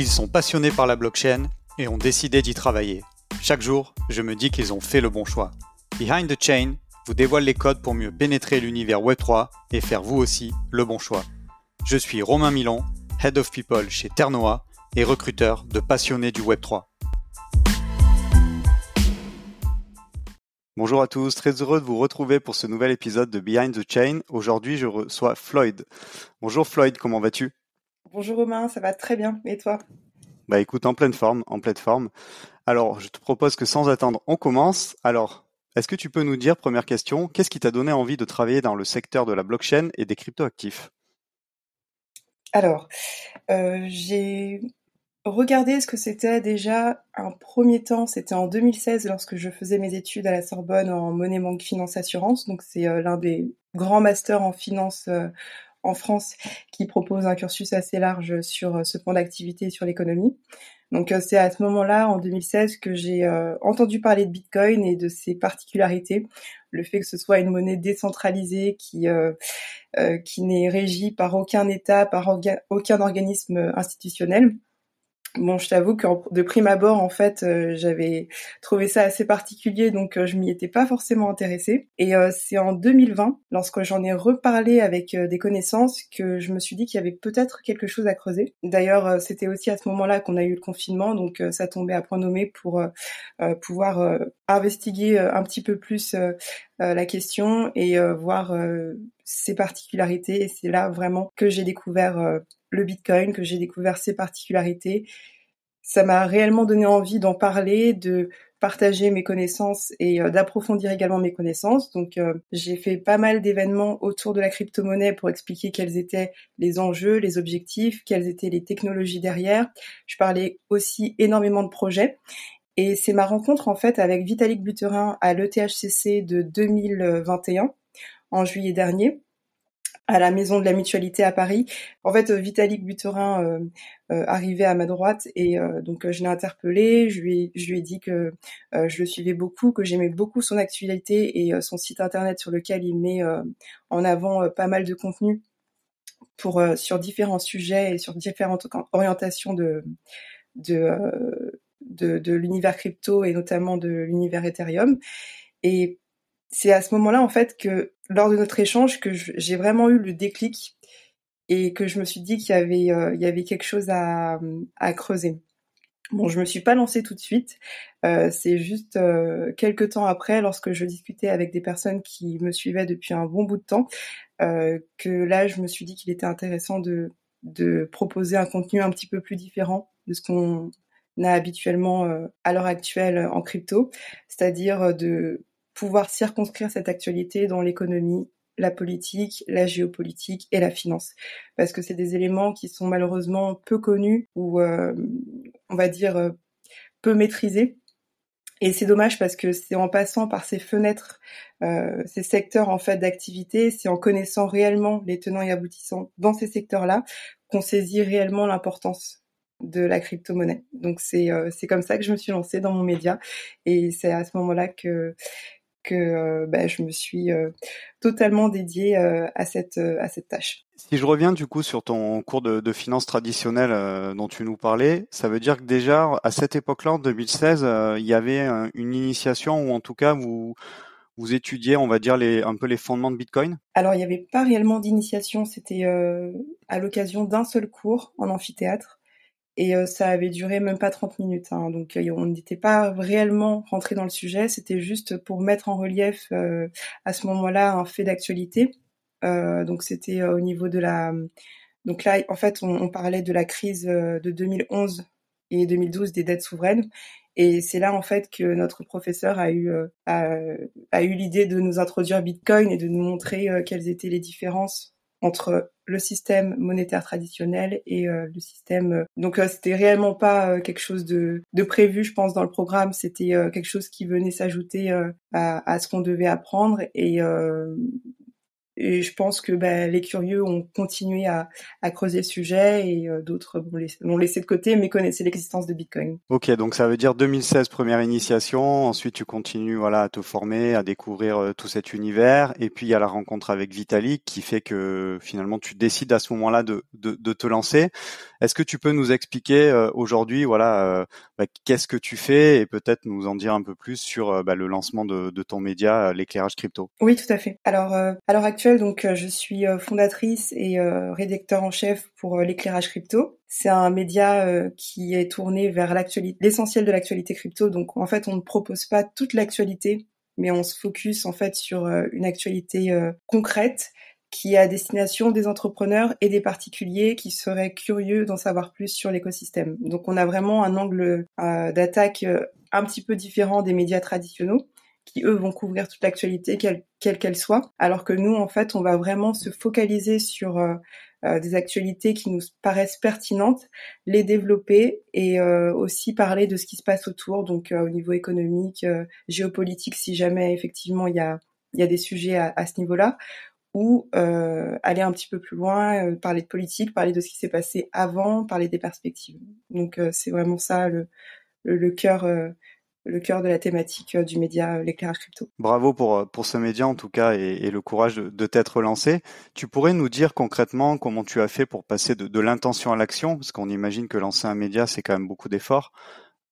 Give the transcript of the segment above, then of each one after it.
Ils sont passionnés par la blockchain et ont décidé d'y travailler. Chaque jour, je me dis qu'ils ont fait le bon choix. Behind the Chain vous dévoile les codes pour mieux pénétrer l'univers Web3 et faire vous aussi le bon choix. Je suis Romain Milon, Head of People chez Ternoa et recruteur de passionnés du Web3. Bonjour à tous, très heureux de vous retrouver pour ce nouvel épisode de Behind the Chain. Aujourd'hui, je reçois Floyd. Bonjour Floyd, comment vas-tu? Bonjour Romain, ça va très bien. Et toi? Bah écoute, en pleine forme, en pleine forme. Alors, je te propose que sans attendre, on commence. Alors, est-ce que tu peux nous dire, première question, qu'est-ce qui t'a donné envie de travailler dans le secteur de la blockchain et des cryptoactifs? Alors, euh, j'ai Regardez ce que c'était déjà un premier temps, c'était en 2016 lorsque je faisais mes études à la Sorbonne en monnaie, banque, finance, assurance. Donc c'est euh, l'un des grands masters en finance euh, en France qui propose un cursus assez large sur euh, ce point d'activité sur l'économie. Donc c'est à ce moment-là, en 2016, que j'ai entendu parler de Bitcoin et de ses particularités. Le fait que ce soit une monnaie décentralisée qui qui n'est régie par aucun État, par aucun organisme institutionnel Bon, je t'avoue que de prime abord, en fait, euh, j'avais trouvé ça assez particulier, donc euh, je m'y étais pas forcément intéressée. Et euh, c'est en 2020, lorsque j'en ai reparlé avec des connaissances, que je me suis dit qu'il y avait peut-être quelque chose à creuser. D'ailleurs, c'était aussi à ce moment-là qu'on a eu le confinement, donc ça tombait à point nommé pour pouvoir investiguer un petit peu plus la question et voir ses particularités. Et c'est là vraiment que j'ai découvert le Bitcoin, que j'ai découvert ses particularités. Ça m'a réellement donné envie d'en parler, de partager mes connaissances et euh, d'approfondir également mes connaissances. Donc euh, j'ai fait pas mal d'événements autour de la crypto-monnaie pour expliquer quels étaient les enjeux, les objectifs, quelles étaient les technologies derrière. Je parlais aussi énormément de projets. Et c'est ma rencontre en fait avec Vitalik Buterin à l'ETHCC de 2021 en juillet dernier à la maison de la mutualité à Paris. En fait, Vitalik Buterin euh, euh, arrivait à ma droite et euh, donc je l'ai interpellé. Je lui, ai, je lui ai dit que je le suivais beaucoup, que j'aimais beaucoup son actualité et son site internet sur lequel il met en avant pas mal de contenu pour sur différents sujets et sur différentes orientations de de, de, de l'univers crypto et notamment de l'univers Ethereum. Et c'est à ce moment-là en fait que lors de notre échange que j'ai vraiment eu le déclic et que je me suis dit qu'il y avait euh, il y avait quelque chose à, à creuser. Bon, je me suis pas lancée tout de suite. Euh, c'est juste euh, quelques temps après, lorsque je discutais avec des personnes qui me suivaient depuis un bon bout de temps, euh, que là, je me suis dit qu'il était intéressant de, de proposer un contenu un petit peu plus différent de ce qu'on a habituellement euh, à l'heure actuelle en crypto, c'est-à-dire de pouvoir circonscrire cette actualité dans l'économie, la politique, la géopolitique et la finance. Parce que c'est des éléments qui sont malheureusement peu connus ou, euh, on va dire, euh, peu maîtrisés. Et c'est dommage parce que c'est en passant par ces fenêtres, euh, ces secteurs en fait d'activité, c'est en connaissant réellement les tenants et aboutissants dans ces secteurs-là qu'on saisit réellement l'importance de la crypto-monnaie. Donc c'est c'est comme ça que je me suis lancée dans mon média et c'est à ce moment-là que que euh, bah, je me suis euh, totalement dédiée euh, à cette à cette tâche. Si je reviens du coup sur ton cours de, de finance traditionnelle dont tu nous parlais, ça veut dire que déjà à cette époque-là, en 2016, il y avait une initiation ou en tout cas vous vous étudiez, on va dire, les, un peu les fondements de Bitcoin? Alors, il n'y avait pas réellement d'initiation. C'était à l'occasion d'un seul cours en amphithéâtre et euh, ça avait duré même pas 30 minutes. Hein, donc euh, on n'était pas réellement rentré dans le sujet, c'était juste pour mettre en relief euh, à ce moment-là un fait d'actualité. donc c'était au niveau de la... Donc là, en fait, on, parlait de la crise de 2011 et 2012 des dettes souveraines. Et c'est là en fait que notre professeur a eu a eu l'idée de nous introduire Bitcoin et de nous montrer quelles étaient les différences entre le système monétaire traditionnel et euh, le système. Euh, donc euh, c'était réellement pas quelque chose de, de, prévu, je pense, dans le programme. C'était quelque chose qui venait s'ajouter à, à, ce qu'on devait apprendre et et je pense que bah, les curieux ont continué à, à creuser le sujet et euh, d'autres l'ont laissé de côté mais connaissaient l'existence de Bitcoin. Ok, donc ça veut dire 2016 première initiation, ensuite tu continues voilà à te former, à découvrir euh, tout cet univers et puis il y a la rencontre avec Vitalik qui fait que finalement tu décides à ce moment-là de, de, de te lancer. Est-ce que tu peux nous expliquer euh, aujourd'hui voilà bah, qu'est-ce que tu fais et peut-être nous en dire un peu plus sur bah, le lancement de, de ton média l'éclairage crypto? Oui, tout à fait. Alors à l'heure donc euh, je suis euh, fondatrice et euh, rédacteur en chef pour l'éclairage crypto. C'est un média qui est tourné vers l'essentiel de l'actualité crypto. Donc en fait, on ne propose pas toute l'actualité, mais on se focus en fait sur une actualité concrète qui est à destination des entrepreneurs et des particuliers qui seraient curieux d'en savoir plus sur l'écosystème. Donc on a vraiment un angle d'attaque un petit peu différent des médias traditionnels qui eux vont couvrir toute l'actualité quelle qu'elle soit, alors que nous en fait on va vraiment se focaliser sur euh, euh, des actualités qui nous paraissent pertinentes, les développer et euh, aussi parler de ce qui se passe autour, donc au niveau économique, géopolitique si jamais effectivement il y a y a des sujets à, ce niveau-là, ou aller un petit peu plus loin, parler de politique, parler de ce qui s'est passé avant, parler des perspectives. Donc c'est vraiment ça le, le cœur le cœur de la thématique euh, du média euh, l'éclairage crypto. Bravo pour, euh, pour ce média en tout cas et, le courage de, t'être lancé. Tu pourrais nous dire concrètement comment tu as fait pour passer de, l'intention à l'action, parce qu'on imagine que lancer un média c'est quand même beaucoup d'efforts.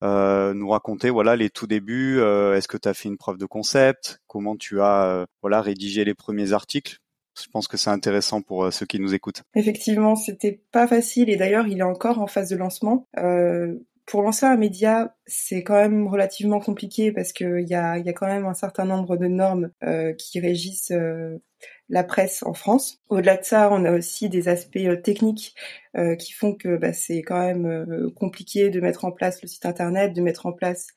nous raconter voilà les tout débuts. Est-ce que tu as fait une preuve de concept? Comment tu as voilà rédigé les premiers articles? Je pense que c'est intéressant pour ceux qui nous écoutent. Effectivement, c'était pas facile et d'ailleurs, il est encore en phase de lancement. Euh, pour lancer un média, c'est quand même relativement compliqué parce qu'il y a, y a quand même un certain nombre de normes euh, qui régissent euh, la presse en France. Au-delà de ça, on a aussi des aspects euh, techniques qui font que bah, c'est quand même compliqué de mettre en place le site internet, de mettre en place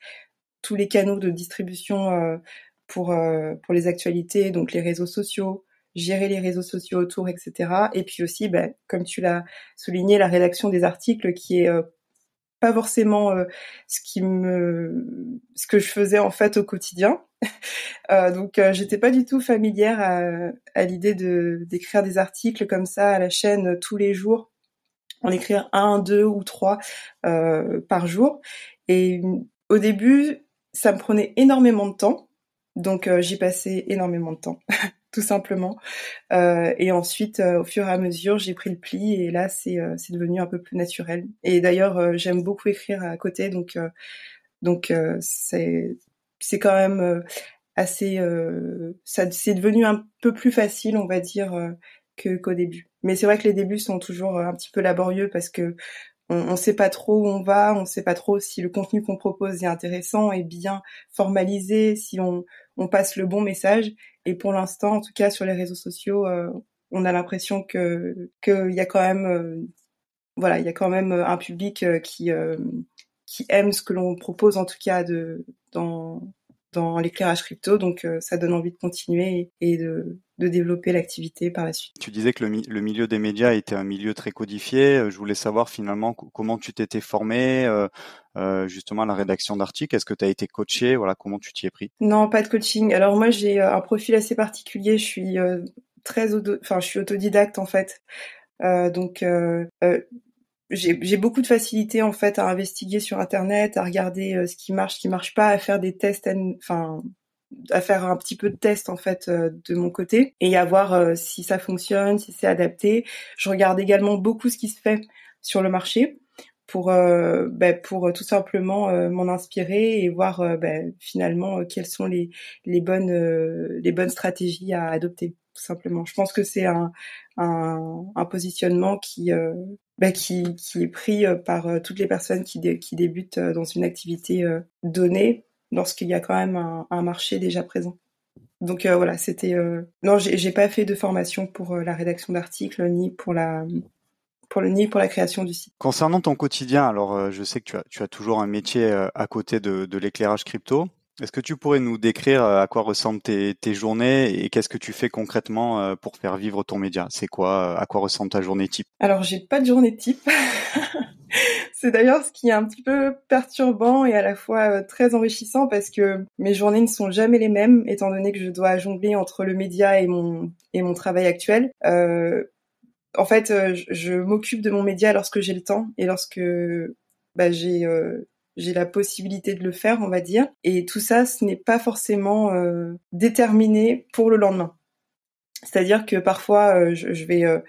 tous les canaux de distribution pour pour les actualités, donc les réseaux sociaux, gérer les réseaux sociaux autour, etc. Et puis aussi, bah, comme tu l'as souligné, la rédaction des articles qui est pas forcément euh, ce qui me ce que je faisais en fait au quotidien. euh, donc euh, j'étais pas du tout familière à, à l'idée de d'écrire des articles comme ça à la chaîne euh, tous les jours, en écrire un, deux ou trois euh, par jour. Et au début, ça me prenait énormément de temps. Donc j'y passais énormément de temps. tout simplement. Euh, et ensuite, euh, au fur et à mesure, j'ai pris le pli et là, c'est euh, devenu un peu plus naturel. Et d'ailleurs, euh, j'aime beaucoup écrire à côté, donc donc c'est c'est quand même assez ça c'est devenu un peu plus facile, on va dire, que qu'au début. Mais c'est vrai que les débuts sont toujours un petit peu laborieux parce que on ne sait pas trop où on va, on ne sait pas trop si le contenu qu'on propose est intéressant et bien formalisé, si on, on passe le bon message. Et pour l'instant, en tout cas sur les réseaux sociaux, euh, on a l'impression que qu'il y a quand même, euh, voilà, il y a quand même un public euh, qui qui aime ce que l'on propose, en tout cas de dans dans l'éclairage crypto. Donc ça donne envie de continuer et de, de développer l'activité par la suite. Tu disais que le, le, milieu des médias était un milieu très codifié. Je voulais savoir finalement comment tu t'étais formé, euh, justement la rédaction d'articles Est-ce que tu as été coaché? Voilà, comment tu t'y es pris? Non, pas de coaching. Alors moi, j'ai euh, un profil assez particulier. Je suis euh, très, enfin, je suis autodidacte en fait. donc j'ai beaucoup de facilité en fait à investiguer sur internet, à regarder ce qui marche, ce qui marche pas, à faire des tests, enfin à faire un petit peu de tests en fait de mon côté et à voir si ça fonctionne, si c'est adapté. Je regarde également beaucoup ce qui se fait sur le marché pour euh, ben, pour tout simplement euh, m'en inspirer et voir ben, finalement quelles sont les les bonnes les bonnes stratégies à adopter tout simplement. Je pense que c'est un, un, un positionnement qui ben, qui est pris par toutes les personnes qui débutent dans une activité donnée lorsqu'il y a quand même un, marché déjà présent. Donc voilà, c'était non, j'ai pas fait de formation pour la rédaction d'articles ni pour la pour le ni pour la création du site. Concernant ton quotidien, alors euh, je sais que tu as, toujours un métier euh, à côté de l'éclairage crypto. Est-ce que tu pourrais nous décrire euh, à quoi ressemblent tes, journées et qu'est-ce que tu fais concrètement pour faire vivre ton média? C'est quoi À quoi ressemble ta journée type? Alors j'ai pas de journée type. C'est d'ailleurs ce qui est un petit peu perturbant et à la fois très enrichissant parce que mes journées ne sont jamais les mêmes étant donné que je dois jongler entre le média et mon et mon travail actuel. Euh, en fait, je, je m'occupe de mon média lorsque j'ai le temps et lorsque bah, j'ai j'ai la possibilité de le faire, on va dire. Et tout ça, ce n'est pas forcément euh, déterminé pour le lendemain. C'est-à-dire que parfois, euh, je, vais euh,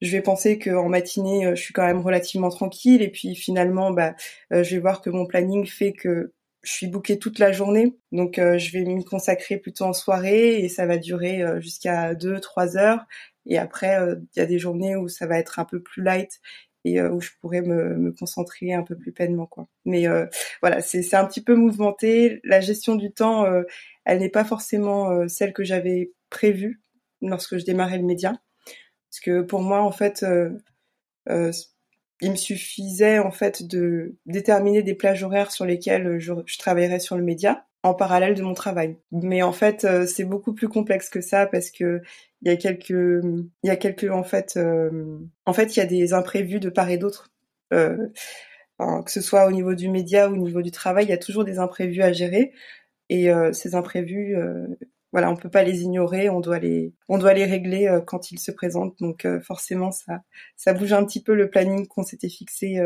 je vais penser qu'en matinée, je suis quand même relativement tranquille, et puis finalement, bah, je vais voir que mon planning fait que je suis bookée toute la journée, donc je vais m'y consacrer plutôt en soirée, et ça va durer jusqu'à 2-3 heures. Et après, il y a des journées où ça va être un peu plus light et euh, où je pourrais me, me, concentrer un peu plus pleinement quoi. Mais euh, voilà, c'est un petit peu mouvementé. La gestion du temps, euh, elle n'est pas forcément celle que j'avais prévue lorsque je démarrais le média, parce que pour moi en fait, il me suffisait en fait de déterminer des plages horaires sur lesquelles je, je travaillerais sur le média en parallèle de mon travail. Mais en fait, c'est beaucoup plus complexe que ça parce que il y a quelques, il y a quelques en fait, euh, en fait, il y a des imprévus de part et d'autre. Euh, que ce soit au niveau du média ou au niveau du travail, il y a toujours des imprévus à gérer. Et euh, ces imprévus, euh, voilà, on peut pas les ignorer, on doit les, on doit les régler euh, quand ils se présentent. Donc forcément, ça, ça bouge un petit peu le planning qu'on s'était fixé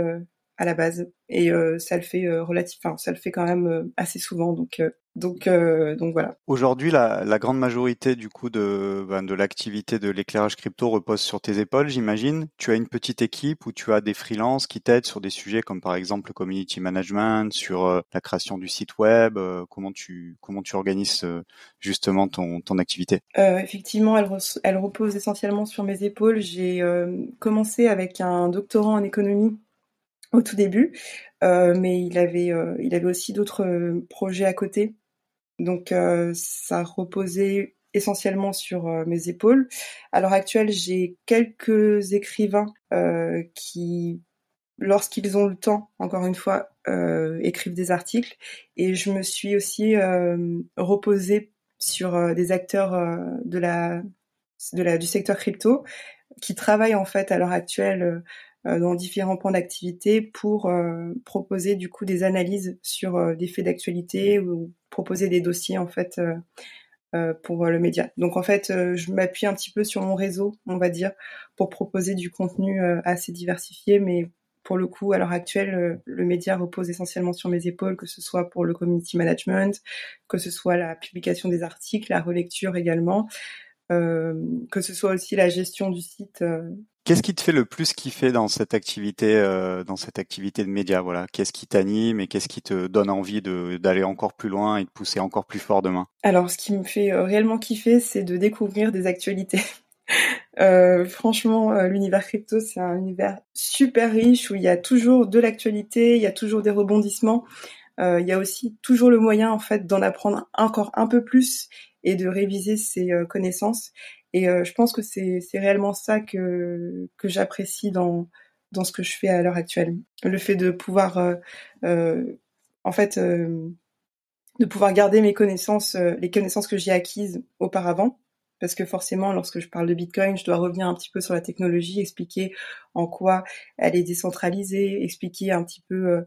à la base et euh, ça le fait euh, enfin ça le fait quand même euh, assez souvent donc donc donc voilà. Aujourd'hui la, la, grande majorité du coup de ben, de l'activité de l'éclairage crypto repose sur tes épaules, j'imagine. Tu as une petite équipe où tu as des freelances qui t'aident sur des sujets comme par exemple le community management, sur la création du site web, comment tu comment tu organises justement ton ton activité? Effectivement, elle, elle repose essentiellement sur mes épaules. J'ai commencé avec un doctorat en économie au tout début, euh, mais il avait, euh, il avait aussi d'autres euh, projets à côté. Donc ça reposait essentiellement sur mes épaules. À l'heure actuelle, j'ai quelques écrivains qui, lorsqu'ils ont le temps, encore une fois, écrivent des articles. Et je me suis aussi reposée sur des acteurs de la, de la, du secteur crypto qui travaillent en fait à l'heure actuelle dans différents points d'activité pour euh, proposer du coup des analyses sur euh, des faits d'actualité ou proposer des dossiers en fait pour le média. Donc en fait, je m'appuie un petit peu sur mon réseau, on va dire, pour proposer du contenu assez diversifié, mais pour le coup, à l'heure actuelle, le média repose essentiellement sur mes épaules, que ce soit pour le community management, que ce soit la publication des articles, la relecture également, que ce soit aussi la gestion du site Qu'est-ce qui te fait le plus kiffer dans cette activité, euh, dans cette activité de média? Voilà, qu'est-ce qui t'anime et qu'est-ce qui te donne envie d'aller encore plus loin et de pousser encore plus fort demain? Alors, ce qui me fait euh, réellement kiffer, c'est de découvrir des actualités. Euh, franchement, l'univers crypto, c'est un univers super riche où il y a toujours de l'actualité, il y a toujours des rebondissements. il y a aussi toujours le moyen, en fait, d'en apprendre encore un peu plus et de réviser ses connaissances. Et euh, je pense que c'est réellement ça que, que j'apprécie dans, dans ce que je fais à l'heure actuelle. Le fait de pouvoir, euh, euh, en fait, de pouvoir garder mes connaissances, les connaissances que j'ai acquises auparavant. Parce que forcément, lorsque je parle de Bitcoin, je dois revenir un petit peu sur la technologie, expliquer en quoi elle est décentralisée, expliquer un petit peu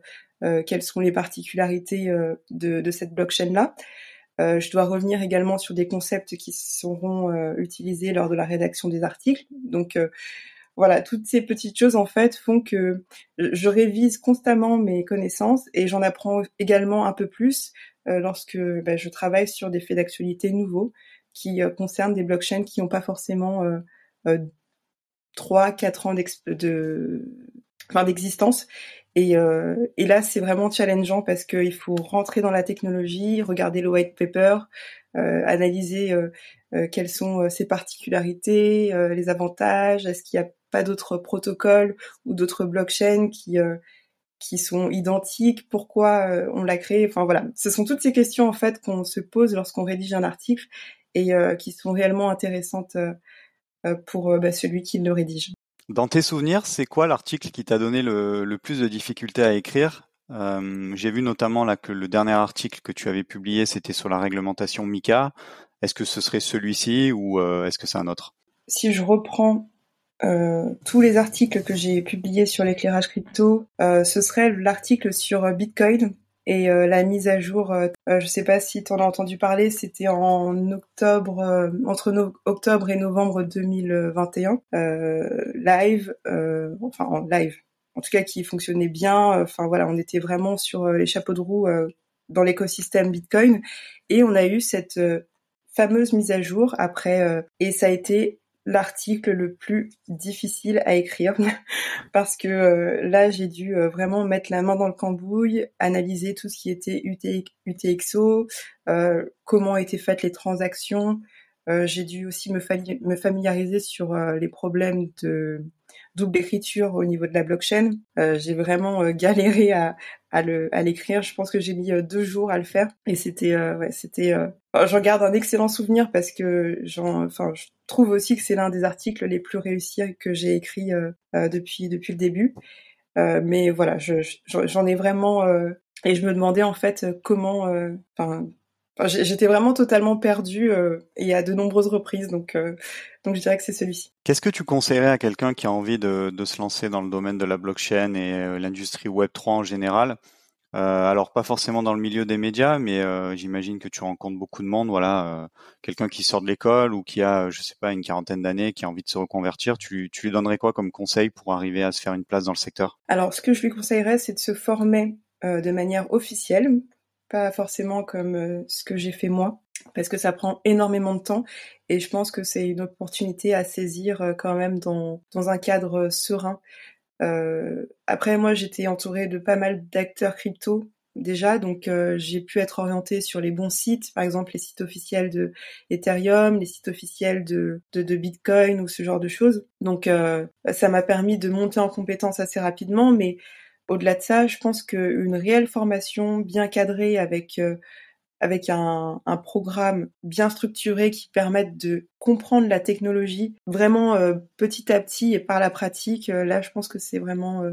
quelles sont les particularités de, de cette blockchain-là. Euh, je dois revenir également sur des concepts qui seront euh, utilisés lors de la rédaction des articles. Donc euh, voilà, toutes ces petites choses en fait font que je révise constamment mes connaissances et j'en apprends également un peu plus lorsque ben, je travaille sur des faits d'actualité nouveaux qui concernent des blockchains qui n'ont pas forcément trois, quatre ans d'existence et, euh, et là, c'est vraiment challengeant parce qu'il faut rentrer dans la technologie, regarder le white paper, euh, analyser euh, euh quelles sont euh, ses particularités, euh, les avantages, est-ce qu'il n'y a pas d'autres protocoles ou d'autres blockchains qui qui sont identiques, pourquoi on l'a créé, enfin voilà, ce sont toutes ces questions en fait qu'on se pose lorsqu'on rédige un article et qui sont réellement intéressantes pour bah, celui qui le rédige. Dans tes souvenirs, c'est quoi l'article qui t'a donné le, plus de difficultés à écrire? Euh, J'ai vu notamment là que le dernier article que tu avais publié, c'était sur la réglementation MICA. Est-ce que ce serait celui-ci ou euh, est-ce que c'est un autre? Si je reprends tous les articles que j'ai publiés sur l'éclairage crypto, ce serait l'article sur Bitcoin et la mise à jour. je ne sais pas si tu en as entendu parler, c'était en octobre, entre octobre et novembre 2021, live, enfin en live, en tout cas qui fonctionnait bien. Enfin voilà, on était vraiment sur les chapeaux de roue dans l'écosystème Bitcoin et on a eu cette fameuse mise à jour après et ça a été l'article le plus difficile à écrire parce que euh, là j'ai dû euh, vraiment mettre la main dans le cambouis, analyser tout ce qui était UTXO, euh, comment étaient faites les transactions. j'ai dû aussi me, me familiariser sur les problèmes de double écriture au niveau de la blockchain. j'ai vraiment galéré à, à le à l'écrire. Je pense que j'ai mis deux jours à le faire et c'était ouais c'était j'en garde un excellent souvenir parce que j'en enfin je trouve aussi que c'est l'un des articles les plus réussis que j'ai écrit euh, euh, depuis depuis le début. Euh, mais voilà, j'en ai vraiment et je me demandais en fait comment. Enfin, j'étais vraiment totalement perdue et à de nombreuses reprises. Donc donc je dirais que c'est celui-ci. Qu'est-ce que tu conseillerais à quelqu'un qui a envie de, de, se lancer dans le domaine de la blockchain et l'industrie Web 3 en général? Euh, alors pas forcément dans le milieu des médias, mais euh, j'imagine que tu rencontres beaucoup de monde. Voilà, euh, quelqu'un qui sort de l'école ou qui a, je sais pas, une quarantaine d'années, qui a envie de se reconvertir, tu, tu lui donnerais quoi comme conseil pour arriver à se faire une place dans le secteur? Alors, ce que je lui conseillerais, c'est de se former de manière officielle, pas forcément comme ce que j'ai fait moi, parce que ça prend énormément de temps. Et je pense que c'est une opportunité à saisir quand même dans, dans un cadre serein. Euh, après, moi, j'étais entourée de pas mal d'acteurs crypto déjà, donc euh, j'ai pu être orientée sur les bons sites, par exemple les sites officiels de Ethereum, les sites officiels de, de, Bitcoin ou ce genre de choses. Donc euh, ça m'a permis de monter en compétence assez rapidement, mais au-delà de ça, je pense qu'une réelle formation bien cadrée avec avec un, programme bien structuré qui permette de comprendre la technologie vraiment euh, petit à petit et par la pratique. Euh, là, je pense que c'est vraiment,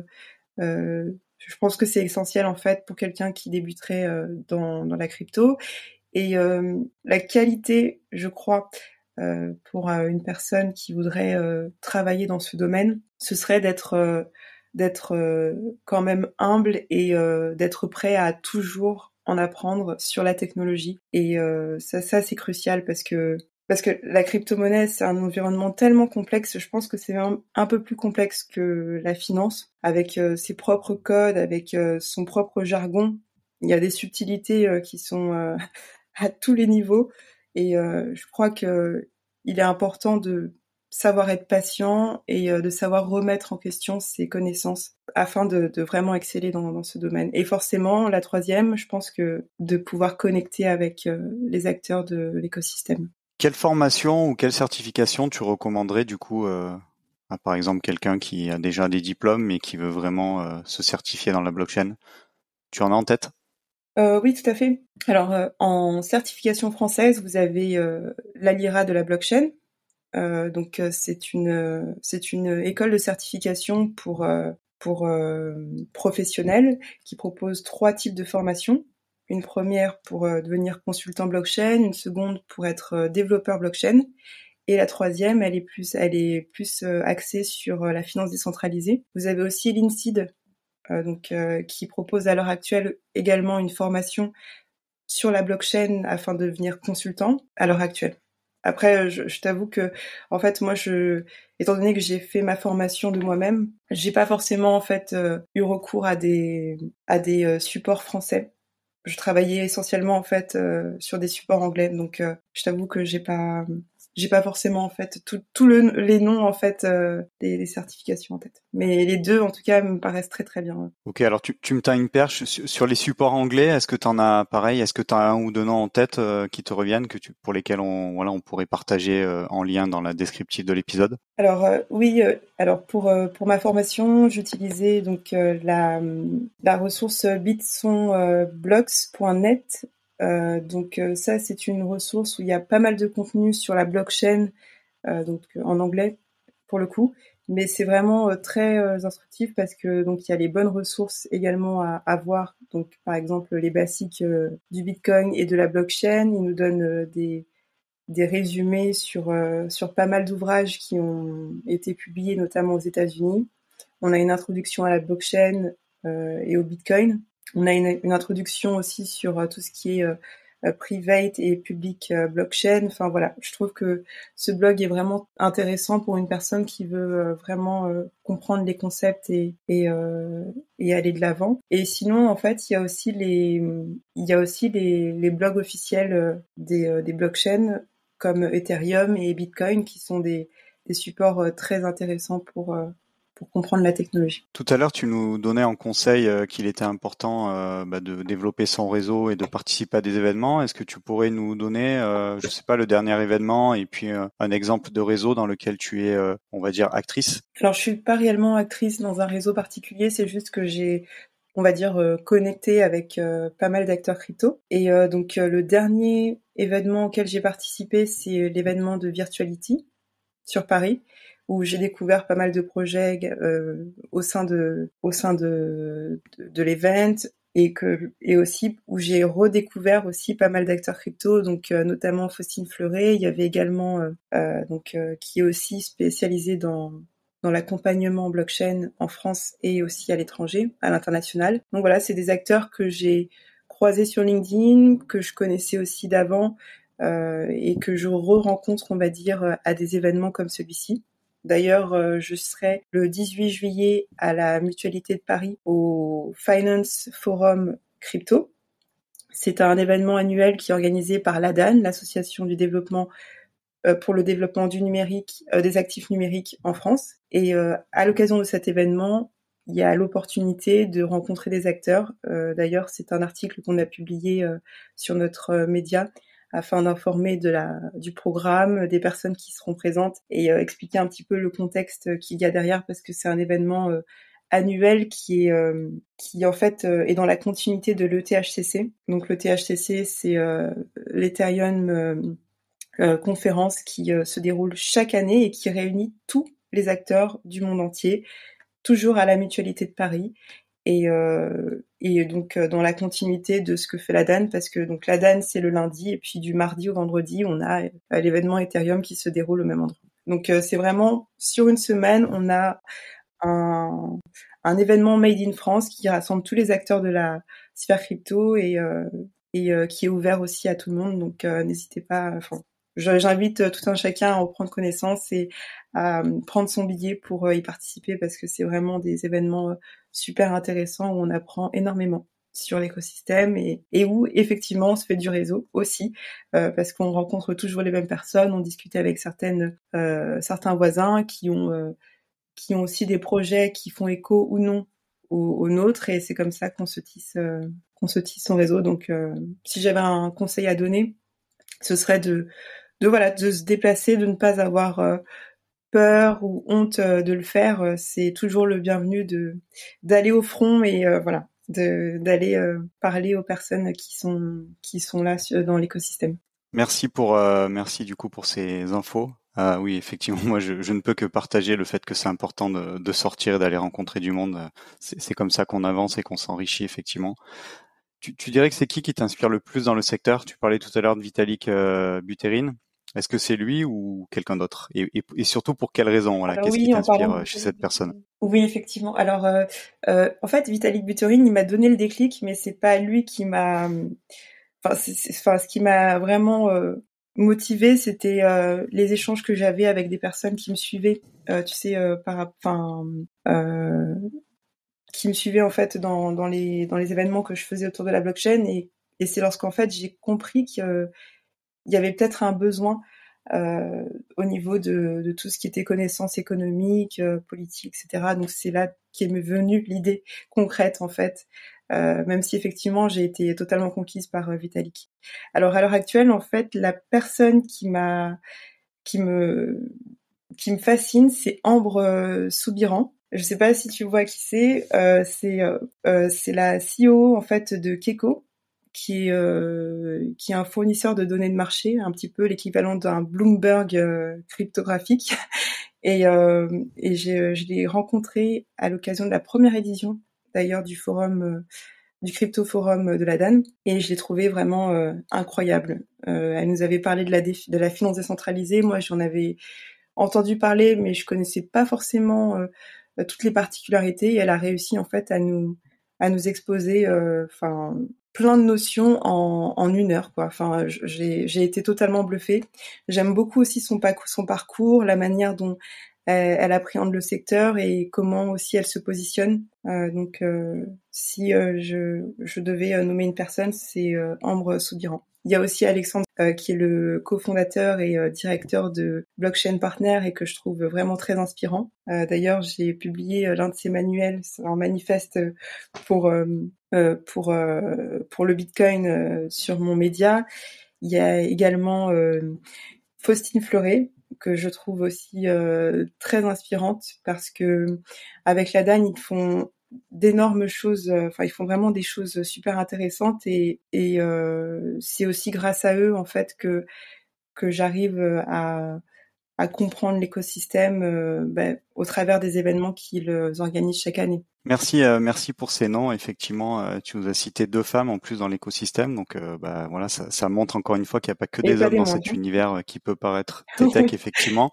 euh, je pense que c'est essentiel en fait pour quelqu'un qui débuterait dans, la crypto. Et la qualité, je crois, pour une personne qui voudrait travailler dans ce domaine, ce serait d'être d'être quand même humble et d'être prêt à toujours en apprendre sur la technologie. Et euh, ça, c'est crucial parce que parce que la crypto-monnaie, c'est un environnement tellement complexe. Je pense que c'est un, peu plus complexe que la finance, avec euh, ses propres codes, avec euh, son propre jargon. Il y a des subtilités qui sont à tous les niveaux. Et je crois que il est important de savoir être patient et euh, de savoir remettre en question ses connaissances afin de, vraiment exceller dans, ce domaine. Et forcément, la troisième, je pense que de pouvoir connecter avec euh, les acteurs de l'écosystème. Quelle formation ou quelle certification tu recommanderais du coup euh, à par exemple quelqu'un qui a déjà des diplômes mais qui veut vraiment se certifier dans la blockchain? Tu en as en tête? Oui, tout à fait. Alors, en certification française, vous avez l'ALIRA de la blockchain, euh, donc euh, c'est une c'est une école de certification pour euh, professionnels qui propose trois types de formations. Une première pour devenir consultant blockchain, une seconde pour être développeur blockchain, et la troisième, elle est plus axée sur la finance décentralisée. Vous avez aussi l'INSEAD, donc qui propose à l'heure actuelle également une formation sur la blockchain afin de devenir consultant à l'heure actuelle. Après, je, je t'avoue que, en fait, moi, je, étant donné que j'ai fait ma formation de moi-même, j'ai pas forcément en fait euh, eu recours à des à des euh, supports français. Je travaillais essentiellement en fait euh, sur des supports anglais, donc je t'avoue que j'ai pas j'ai pas forcément en fait tous le, les noms en fait euh, des, certifications en tête. Mais les deux en tout cas me paraissent très très bien. Ok, alors tu, tu me tends une perche sur, les supports anglais. Est-ce que tu en as pareil Est-ce que tu as un ou deux noms en tête euh, qui te reviennent que tu, pour lesquels on voilà on pourrait partager euh, en lien dans la descriptive de l'épisode? Alors oui, alors pour pour ma formation, j'utilisais donc la la ressource bitsonblocks.net euh, donc euh, ça, c'est une ressource où il y a pas mal de contenu sur la blockchain, euh, donc en anglais pour le coup, mais c'est vraiment très instructif parce que donc il y a les bonnes ressources également à, avoir. Donc par exemple les basiques du Bitcoin et de la blockchain, il nous donne des des résumés sur, sur pas mal d'ouvrages qui ont été publiés notamment aux États-Unis. On a une introduction à la blockchain et au Bitcoin. On a une, introduction aussi sur tout ce qui est euh, private et public euh, blockchain. Enfin voilà, je trouve que ce blog est vraiment intéressant pour une personne qui veut euh, vraiment comprendre les concepts et aller de l'avant. Et sinon, en fait, il y a aussi les blogs officiels des blockchains comme Ethereum et Bitcoin qui sont des supports très intéressants pour pour comprendre la technologie. Tout à l'heure, tu nous donnais en conseil euh, qu'il était important euh, bah, de développer son réseau et de participer à des événements. Est-ce que tu pourrais nous donner, euh, je sais pas, le dernier événement et puis un exemple de réseau dans lequel tu es, on va dire, actrice? Alors, je suis pas réellement actrice dans un réseau particulier. C'est juste que j'ai on va dire connecté avec pas mal d'acteurs crypto. Et donc le dernier événement auquel j'ai participé, c'est l'événement de Virtuality sur Paris où j'ai découvert pas mal de projets euh, au sein de au sein de de, l'event et que et aussi où j'ai redécouvert aussi pas mal d'acteurs crypto donc euh, notamment Faustine Fleuret. Il y avait également euh, euh donc euh, qui est aussi spécialisé dans dans l'accompagnement blockchain en France et aussi à l'étranger à l'international. Donc voilà c'est des acteurs que j'ai croisés sur LinkedIn que je connaissais aussi d'avant et que je re-rencontre on va dire à des événements comme celui-ci D'ailleurs, euh, je serai le 18 juillet à la Mutualité de Paris au Finance Forum Crypto. C'est un événement annuel qui est organisé par l'ADAN, l'association du développement euh, pour le développement du numérique, euh, des actifs numériques en France. Et à l'occasion de cet événement, il y a l'opportunité de rencontrer des acteurs. D'ailleurs, c'est un article qu'on a publié sur notre média afin d'informer du programme, des personnes qui seront présentes et euh, expliquer un petit peu le contexte qu'il y a derrière parce que c'est un événement euh, annuel qui est euh, qui en fait est dans la continuité de l'ETHCC. Donc l'ETHCC c'est l'Ethereum conférence qui se déroule chaque année et qui réunit tous les acteurs du monde entier, toujours à la Mutualité de Paris. Et, euh, et donc euh, dans la continuité de ce que fait la DAN, parce que donc la DAN c'est le lundi et puis du mardi au vendredi on a euh, l'événement Ethereum qui se déroule au même endroit. Donc euh, c'est vraiment sur une semaine on a un, un événement made in France qui rassemble tous les acteurs de la sphère crypto et, et qui est ouvert aussi à tout le monde. Donc n'hésitez pas. Enfin, j'invite tout un chacun à en prendre connaissance et à prendre son billet pour y participer parce que c'est vraiment des événements super intéressant où on apprend énormément sur l'écosystème et, où effectivement on se fait du réseau aussi euh, parce qu'on rencontre toujours les mêmes personnes, on discute avec euh, certains voisins qui ont euh, qui ont aussi des projets qui font écho ou non aux, nôtres et c'est comme ça qu'on se tisse qu'on se tisse son réseau. Donc si j'avais un conseil à donner, ce serait de de voilà de se déplacer, de ne pas avoir peur ou honte euh, de le faire, euh, c'est toujours le bienvenu de d'aller au front et euh, voilà, d'aller parler aux personnes qui sont qui sont là dans l'écosystème. Merci pour merci du coup pour ces infos. Oui, effectivement, moi je, ne peux que partager le fait que c'est important de, sortir et d'aller rencontrer du monde. C'est comme ça qu'on avance et qu'on s'enrichit effectivement. Tu, tu, dirais que c'est qui qui t'inspire le plus dans le secteur? Tu parlais tout à l'heure de Vitalik Buterin. Est-ce que c'est lui ou quelqu'un d'autre? Et, surtout pour quelle raison? Voilà, Qu'est-ce qui t'inspire euh, chez cette personne? Oui, effectivement. Alors, euh, euh, en fait, Vitalik Buterin, il m'a donné le déclic, mais c'est pas lui qui m'a. Enfin, enfin, ce qui m'a vraiment motivé, c'était les échanges que j'avais avec des personnes qui me suivaient. tu sais, par, enfin, qui me suivaient en fait dans, dans les dans les événements que je faisais autour de la blockchain et et c'est lorsqu'en fait j'ai compris que il y avait peut-être un besoin euh, au niveau de, de, tout ce qui était connaissance économique, euh, politique, etc. Donc c'est là qu'est venue l'idée concrète en fait, euh, même si effectivement j'ai été totalement conquise par euh, Vitalik. Alors à l'heure actuelle, en fait, la personne qui m'a, qui me, qui me fascine, c'est Ambre euh, Soubiran. Je sais pas si tu vois qui c'est. c'est c'est la CEO en fait de Keko qui euh, qui est un fournisseur de données de marché, un petit peu l'équivalent d'un Bloomberg euh, cryptographique. Et, euh, et je l'ai rencontré à l'occasion de la première édition, d'ailleurs, du forum du crypto forum de la DAN et je l'ai trouvé vraiment incroyable. elle nous avait parlé de la, de la finance décentralisée. Moi, j'en avais entendu parler, mais je connaissais pas forcément toutes les particularités. Et elle a réussi en fait à nous à nous exposer, enfin plein de notions en, en une heure quoi. Enfin, j'ai été totalement bluffée. J'aime beaucoup aussi son, son parcours, la manière dont elle, elle, appréhende le secteur et comment aussi elle se positionne. Euh, donc, euh, si euh, je, je, devais nommer une personne, c'est Ambre Soubiran. Il y a aussi Alexandre qui est le cofondateur et directeur de Blockchain Partner et que je trouve vraiment très inspirant. D'ailleurs, j'ai publié l'un de ses manuels, un manifeste pour euh, pour euh, pour le Bitcoin euh, sur mon média. Il y a également Faustine Fleuret que je trouve aussi très inspirante parce que avec la DAN ils font d'énormes choses enfin ils font vraiment des choses super intéressantes et, et c'est aussi grâce à eux en fait que que j'arrive à à comprendre l'écosystème euh, ben, au travers des événements qu'ils organisent chaque année. Merci, euh, merci pour ces noms. Effectivement, euh, tu nous as cité deux femmes en plus dans l'écosystème, donc bah, voilà, ça, ça, montre encore une fois qu'il n'y a pas que des hommes dans cet univers qui peut paraître tech effectivement.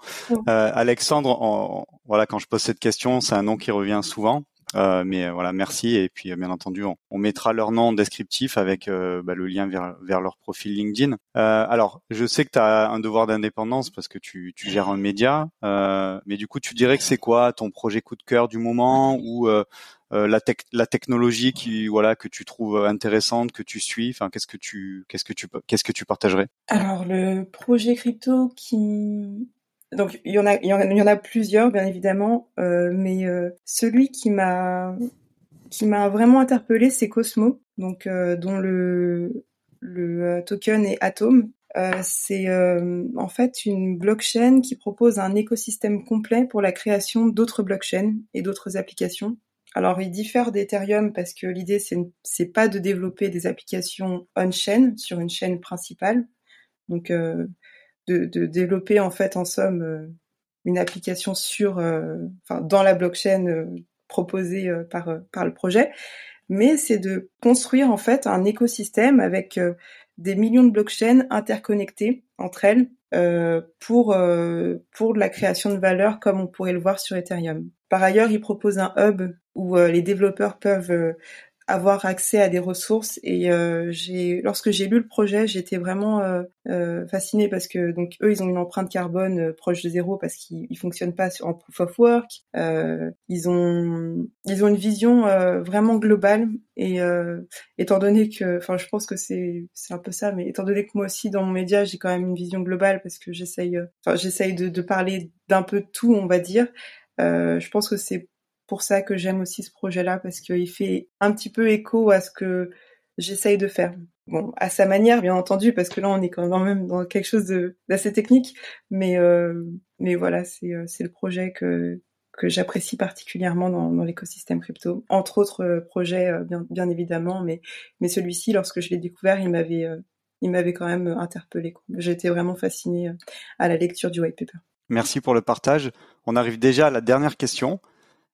Alexandre, voilà, quand je pose cette question, c'est un nom qui revient souvent. Euh, mais euh, voilà, merci. Et puis, euh, bien entendu, on, mettra leur nom descriptif avec bah, le lien vers, vers leur profil LinkedIn. alors, je sais que tu as un devoir d'indépendance parce que tu, tu gères un média, mais du coup, tu dirais que c'est quoi ton projet coup de cœur du moment ou la, la technologie qui voilà que tu trouves intéressante, que tu suis? Enfin, qu'est-ce que tu qu'est-ce que tu qu'est-ce que tu partagerais? Alors, le projet crypto qui donc il y en a, il y en a, plusieurs bien évidemment, euh, mais euh, celui qui m'a qui m'a vraiment interpellé, c'est Cosmo, donc euh, dont le le token est Atom. c'est en fait une blockchain qui propose un écosystème complet pour la création d'autres blockchains et d'autres applications. Alors, il diffère d'Ethereum parce que l'idée, c'est, pas de développer des applications on-chain sur une chaîne principale. Donc, de, de, développer en fait en somme euh, une application sur, euh, enfin dans la blockchain euh, proposée par par le projet, mais c'est de construire en fait un écosystème avec des millions de blockchains interconnectées entre elles euh, pour pour la création de valeur comme on pourrait le voir sur Ethereum. Par ailleurs, il propose un hub où les développeurs peuvent avoir accès à des ressources et euh, j'ai lorsque j'ai lu le projet j'étais vraiment euh, euh, fascinée parce que donc eux ils ont une empreinte carbone proche de zéro parce qu'ils ils fonctionnent pas en proof of work. Ils ont ils ont une vision vraiment globale et étant donné que enfin je pense que c'est c'est un peu ça mais étant donné que moi aussi dans mon média j'ai quand même une vision globale parce que j'essaye enfin j'essaye de, de parler d'un peu tout on va dire je pense que c'est pour ça que j'aime aussi ce projet-là parce qu'il fait un petit peu écho à ce que j'essaye de faire. Bon, à sa manière, bien entendu, parce que là, on est quand même dans quelque chose d'assez technique, mais euh, mais voilà, c'est euh, c'est le projet que que j'apprécie particulièrement dans, dans l'écosystème crypto. Entre autres euh, projets, bien, bien évidemment, mais mais celui-ci, lorsque je l'ai découvert, il m'avait il m'avait quand même interpellé. J'étais vraiment fascinée à la lecture du white paper. Merci pour le partage. On arrive déjà à la dernière question.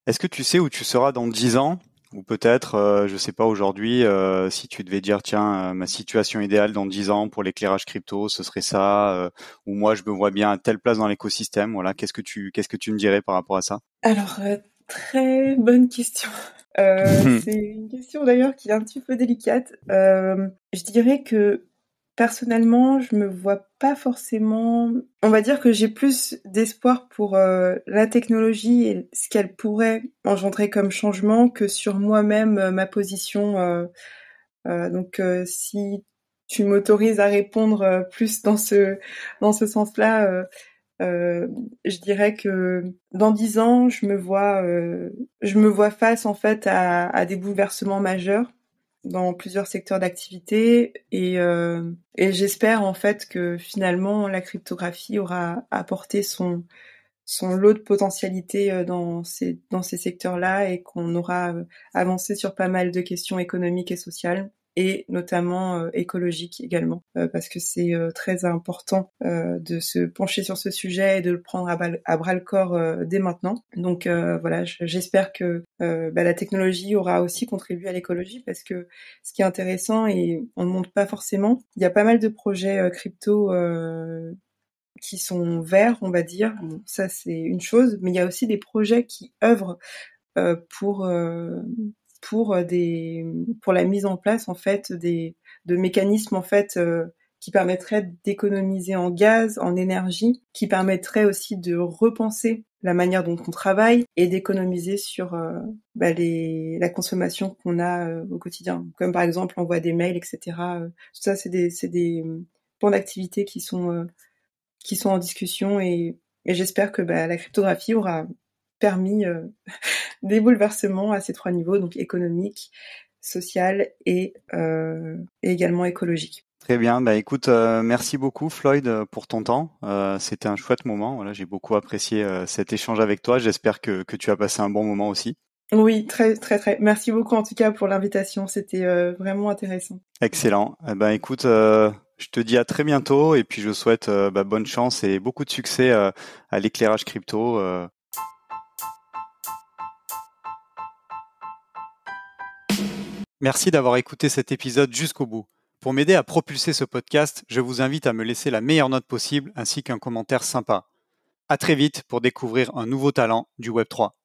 Est-ce que tu sais où tu seras dans dix ans? Ou peut-être, euh, je sais pas aujourd'hui, euh, si tu devais dire tiens, euh, ma situation idéale dans dix ans pour l'éclairage crypto, ce serait ça, ou moi je me vois bien à telle place dans l'écosystème. Voilà, qu'est-ce que tu qu'est-ce que tu me dirais par rapport à ça? Alors très bonne question. c'est une question d'ailleurs qui est un petit peu délicate. je dirais que personnellement, je me vois pas forcément. On va dire que j'ai plus d'espoir pour euh, la technologie et ce qu'elle pourrait engendrer comme changement que sur moi-même, euh, ma position. Euh, donc, si tu m'autorises à répondre plus dans ce sens-là, je dirais que dans dix ans, je me vois face en fait à des bouleversements majeurs dans plusieurs secteurs d'activité et, euh, et j'espère en fait que finalement la cryptographie aura apporté son son lot de potentialité euh, dans ces dans ces secteurs-là et qu'on aura euh, avancé sur pas mal de questions économiques et sociales et notamment euh, écologique également, euh, parce que c'est euh, très important de se pencher sur ce sujet et de le prendre à, bras le corps dès maintenant. Donc voilà, j'espère que bah, la technologie aura aussi contribué à l'écologie, parce que ce qui est intéressant et on ne montre pas forcément, il y a pas mal de projets crypto qui sont verts, on va dire. ça, c'est une chose, mais il y a aussi des projets qui œuvrent pour pour euh, des pour la mise en place en fait des de mécanismes en fait euh, qui permettraient d'économiser en gaz, en énergie, qui permettraient aussi de repenser la manière dont on travaille et d'économiser sur euh, bah, les, la consommation qu'on a au quotidien, comme par exemple l'envoi des mails, etc. tout ça, c'est des, c'est des points d'activité qui sont qui sont en discussion et, j'espère que bah, la cryptographie aura permis des bouleversements à ces trois niveaux, donc économique, social et, euh, également écologique. Très bien, bah écoute, euh, merci beaucoup Floyd pour ton temps. C'était un chouette moment. Voilà, j'ai beaucoup apprécié cet échange avec toi. J'espère que, que tu as passé un bon moment aussi. Oui, très très très. Merci beaucoup en tout cas pour l'invitation. C'était vraiment intéressant. Excellent. Eh ben écoute, je te dis à très bientôt et puis je souhaite bah, bonne chance et beaucoup de succès à l'éclairage crypto Merci d'avoir écouté cet épisode jusqu'au bout. Pour m'aider à propulser ce podcast, je vous invite à me laisser la meilleure note possible ainsi qu'un commentaire sympa. À très vite pour découvrir un nouveau talent du Web3.